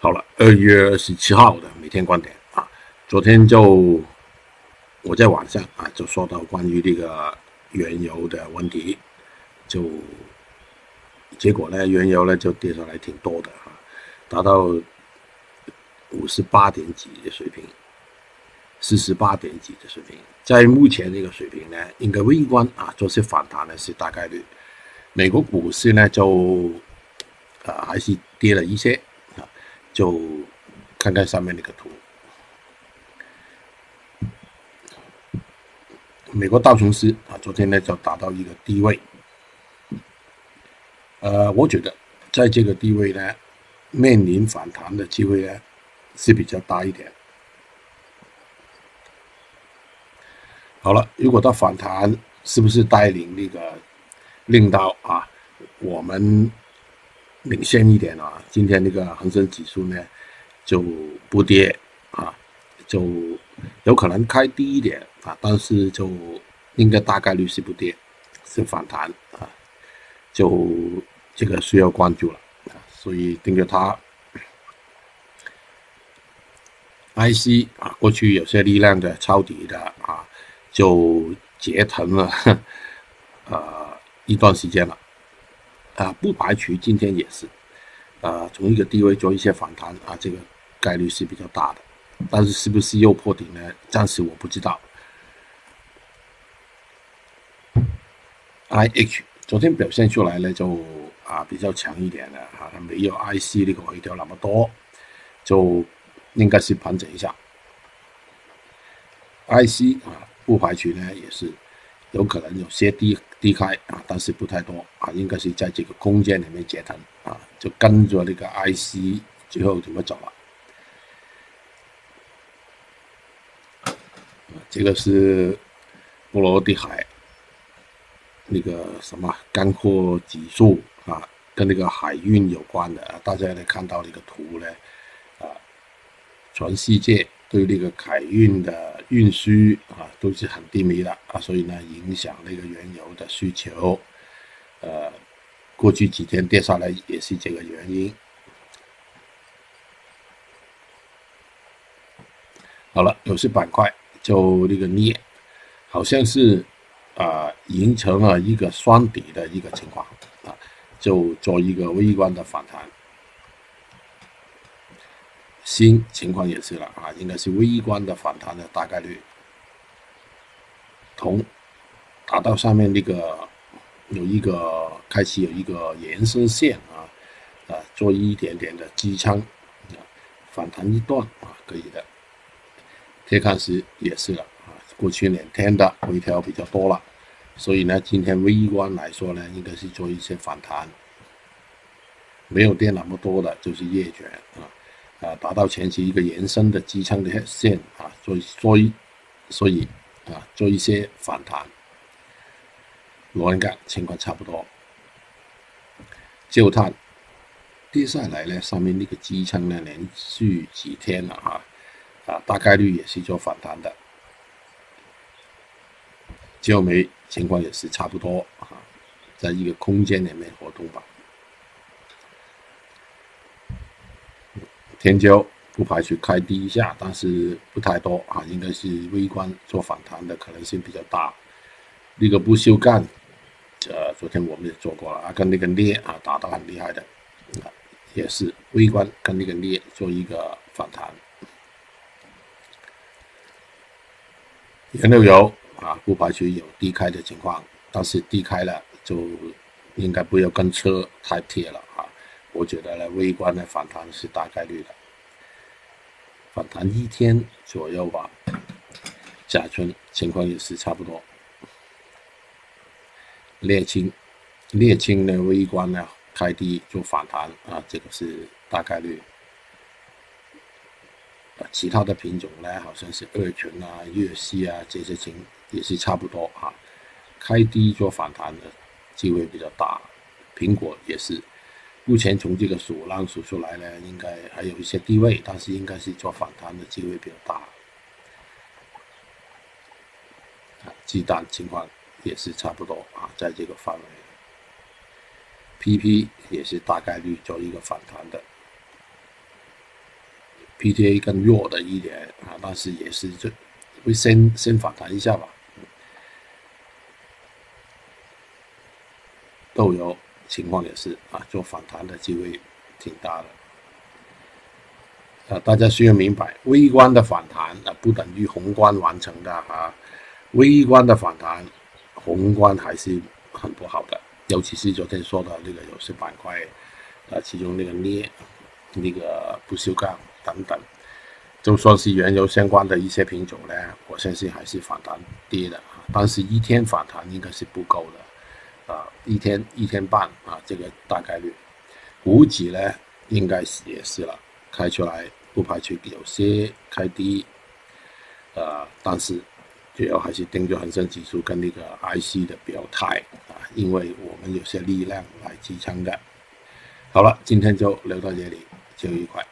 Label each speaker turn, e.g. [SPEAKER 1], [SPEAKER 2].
[SPEAKER 1] 好了，二月二十七号的每天观点。啊，昨天就我在网上啊就说到关于这个原油的问题，就结果呢，原油呢就跌下来挺多的啊，达到五十八点几的水平，四十八点几的水平，在目前这个水平呢，应该微观啊做些反弹呢是大概率，美国股市呢就啊还是跌了一些。就看看上面那个图，美国道琼斯啊，昨天呢就达到一个低位，呃，我觉得在这个低位呢，面临反弹的机会呢是比较大一点。好了，如果它反弹，是不是带领那个令到啊我们？领先一点啊，今天那个恒生指数呢就不跌啊，就有可能开低一点啊，但是就应该大概率是不跌，是反弹啊，就这个需要关注了啊，所以盯着它。IC 啊，过去有些力量的抄底的啊，就折腾了 啊一段时间了。啊，不排除今天也是，啊，从一个低位做一些反弹啊，这个概率是比较大的，但是是不是又破顶呢？暂时我不知道。IH 昨天表现出来呢，就啊比较强一点的啊，它没有 IC 那个回调那么多，就应该是盘整一下。IC 啊，不排除呢也是。有可能有些低低开啊，但是不太多啊，应该是在这个空间里面折腾啊，就跟着那个 IC 最后怎么走了。这个是波罗的海那个什么干货指数啊，跟那个海运有关的啊，大家来看到那个图呢啊，全世界对那个海运的。运输啊都是很低迷的啊，所以呢影响那个原油的需求，呃，过去几天跌下来也是这个原因。好了，有些板块就那个镍，好像是啊形成了一个双底的一个情况啊，就做一个微观的反弹。新情况也是了啊，应该是微观的反弹的大概率。铜达到上面那个有一个开始有一个延伸线啊啊，做一点点的支撑，反弹一段啊，可以的。铁矿石也是了啊，过去两天的回调比较多了，所以呢，今天微观来说呢，应该是做一些反弹，没有跌那么多的，就是夜卷啊。啊，达到前期一个延伸的支撑的线啊，所以所以所以啊，做一些反弹。螺纹钢情况差不多，焦炭跌下来呢，上面那个支撑呢，连续几天了啊，啊，大概率也是做反弹的。焦煤情况也是差不多啊，在一个空间里面活动吧。天胶不排除开低一下，但是不太多啊，应该是微观做反弹的可能性比较大。那个不锈钢，呃，昨天我们也做过了啊，跟那个镍啊打得很厉害的，也是微观跟那个镍做一个反弹。原料油啊，不排除有低开的情况，但是低开了就应该不要跟车太贴了啊。我觉得呢，微观的反弹是大概率的，反弹一天左右吧。甲醇情况也是差不多。沥青，沥青呢微观呢开低做反弹啊，这个是大概率。其他的品种呢，好像是二醇啊、粤西啊这些情也是差不多啊，开低做反弹的机会比较大。苹果也是。目前从这个数浪数出来呢，应该还有一些低位，但是应该是做反弹的机会比较大。啊，鸡蛋情况也是差不多啊，在这个范围。PP 也是大概率做一个反弹的。，PTA 更弱的一点啊，但是也是就会先先反弹一下吧。豆油情况也是啊，做反弹的机会挺大的。啊，大家需要明白，微观的反弹啊，不等于宏观完成的啊。微观的反弹，宏观还是很不好的。尤其是昨天说的那个有些板块，啊，其中那个镍、那个不锈钢等等，就算是原油相关的一些品种呢，我相信还是反弹跌的。但是一天反弹应该是不够的，啊，一天一天半啊，这个大概率，估计呢应该是也是了，开出来不排除有些开低，呃，但是。主要还是盯着恒生指数跟那个 IC 的表态啊，因为我们有些力量来支撑的。好了，今天就聊到这里，就愉快。